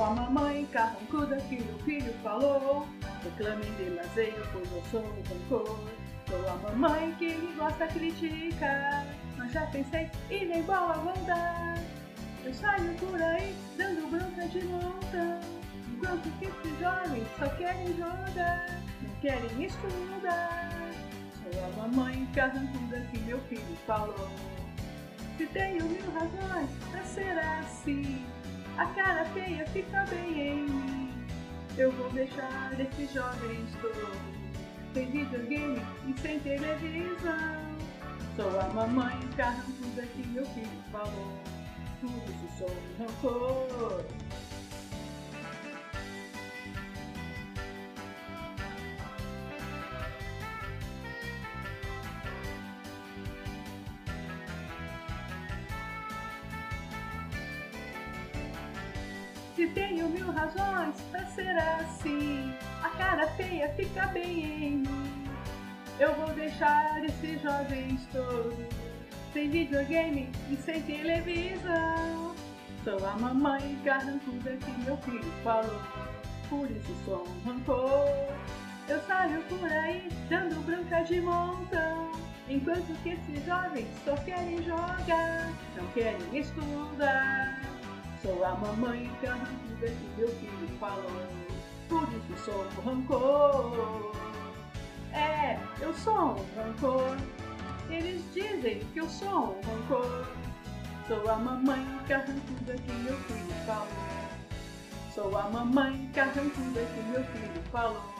Sou a mamãe carrancuda que meu filho falou. Reclamem de lazeiro, pois eu sou o rancor. Sou a mamãe que gosta criticar. Mas já pensei e nem bola vou dar. Eu saio por aí dando bronca de montão. Enquanto que esses jovens só querem jogar, não querem estudar. Sou a mamãe carrancuda que meu filho falou. Se tenho mil razões pra ser assim, a cara feia fica bem em mim. Eu vou deixar esses jovens todos sem videogame e sem televisão. Sou a mamãe carrancuda que meu filho falou. Por isso sou um rancor. Se tenho mil razões pra ser assim, a cara feia fica bem em mim. Eu vou deixar esses jovens todos sem videogame e sem televisão. Sou a mamãe carrancuda que meu filho falou, por isso sou um rancor. Eu saio por aí dando bronca de montão, enquanto que esses jovens só querem jogar, não querem estudar. Sou a mamãe carrancuda que meu filho falou, por isso sou um rancor. É, eu sou um rancor. Eles dizem que eu sou um rancor. Sou a mamãe carrancuda que meu filho falou. Sou a mamãe carrancuda que meu filho falou.